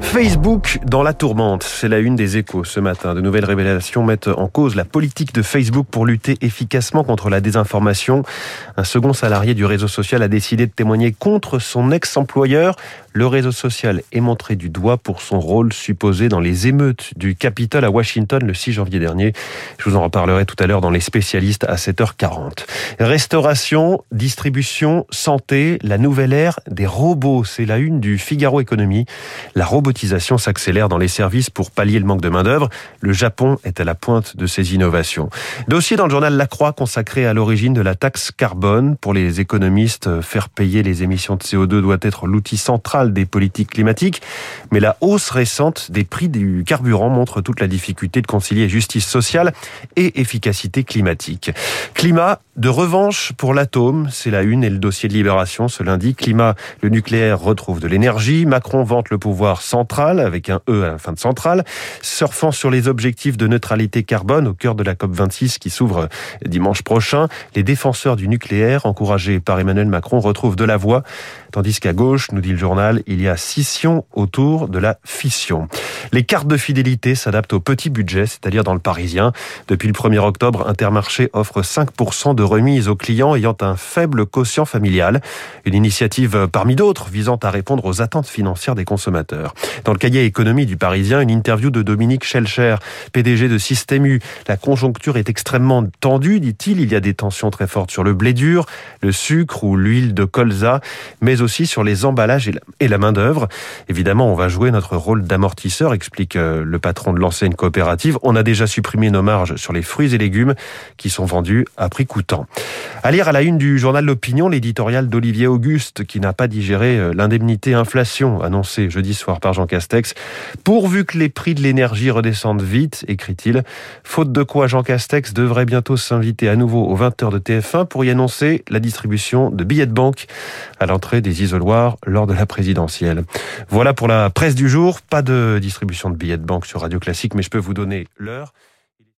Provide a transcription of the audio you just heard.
Facebook dans la tourmente, c'est la une des échos ce matin. De nouvelles révélations mettent en cause la politique de Facebook pour lutter efficacement contre la désinformation. Un second salarié du réseau social a décidé de témoigner contre son ex-employeur. Le réseau social est montré du doigt pour son rôle supposé dans les émeutes du Capitole à Washington le 6 janvier dernier. Je vous en reparlerai tout à l'heure dans les spécialistes à 7h40. Restauration, distribution, santé, la nouvelle ère des robots, c'est la une du Figaro Figaro Économie. La robotisation s'accélère dans les services pour pallier le manque de main-d'œuvre. Le Japon est à la pointe de ces innovations. Dossier dans le journal La Croix consacré à l'origine de la taxe carbone. Pour les économistes, faire payer les émissions de CO2 doit être l'outil central des politiques climatiques. Mais la hausse récente des prix du carburant montre toute la difficulté de concilier justice sociale et efficacité climatique. Climat de revanche pour l'atome, c'est la une et le dossier de libération ce lundi. Climat, le nucléaire retrouve de l'énergie. Macron vante le pouvoir central, avec un E à la fin de centrale, surfant sur les objectifs de neutralité carbone au cœur de la COP26 qui s'ouvre dimanche prochain. Les défenseurs du nucléaire, encouragés par Emmanuel Macron, retrouvent de la voix, tandis qu'à gauche, nous dit le journal, il y a scission autour de la fission. Les cartes de fidélité s'adaptent au petit budget, c'est-à-dire dans le Parisien. Depuis le 1er octobre, Intermarché offre 5% de remise aux clients ayant un faible quotient familial. Une initiative parmi d'autres visant à répondre aux attentes financières des consommateurs. Dans le cahier économie du Parisien, une interview de Dominique Schelcher, PDG de Système U. La conjoncture est extrêmement tendue, dit-il. Il y a des tensions très fortes sur le blé dur, le sucre ou l'huile de colza, mais aussi sur les emballages et la main-d'œuvre. Évidemment, on va jouer notre rôle d'amortisseur, explique euh, le patron de l'enseigne coopérative. On a déjà supprimé nos marges sur les fruits et légumes qui sont vendus à prix coûtant. À lire à la une du journal L'Opinion, l'éditorial d'Olivier Auguste qui n'a pas digéré euh, l'indemnité annoncée jeudi soir par Jean Castex. Pourvu que les prix de l'énergie redescendent vite, écrit-il. Faute de quoi Jean Castex devrait bientôt s'inviter à nouveau aux 20h de TF1 pour y annoncer la distribution de billets de banque à l'entrée des isoloirs lors de la présidentielle. Voilà pour la presse du jour. Pas de distribution de billets de banque sur Radio Classique, mais je peux vous donner l'heure.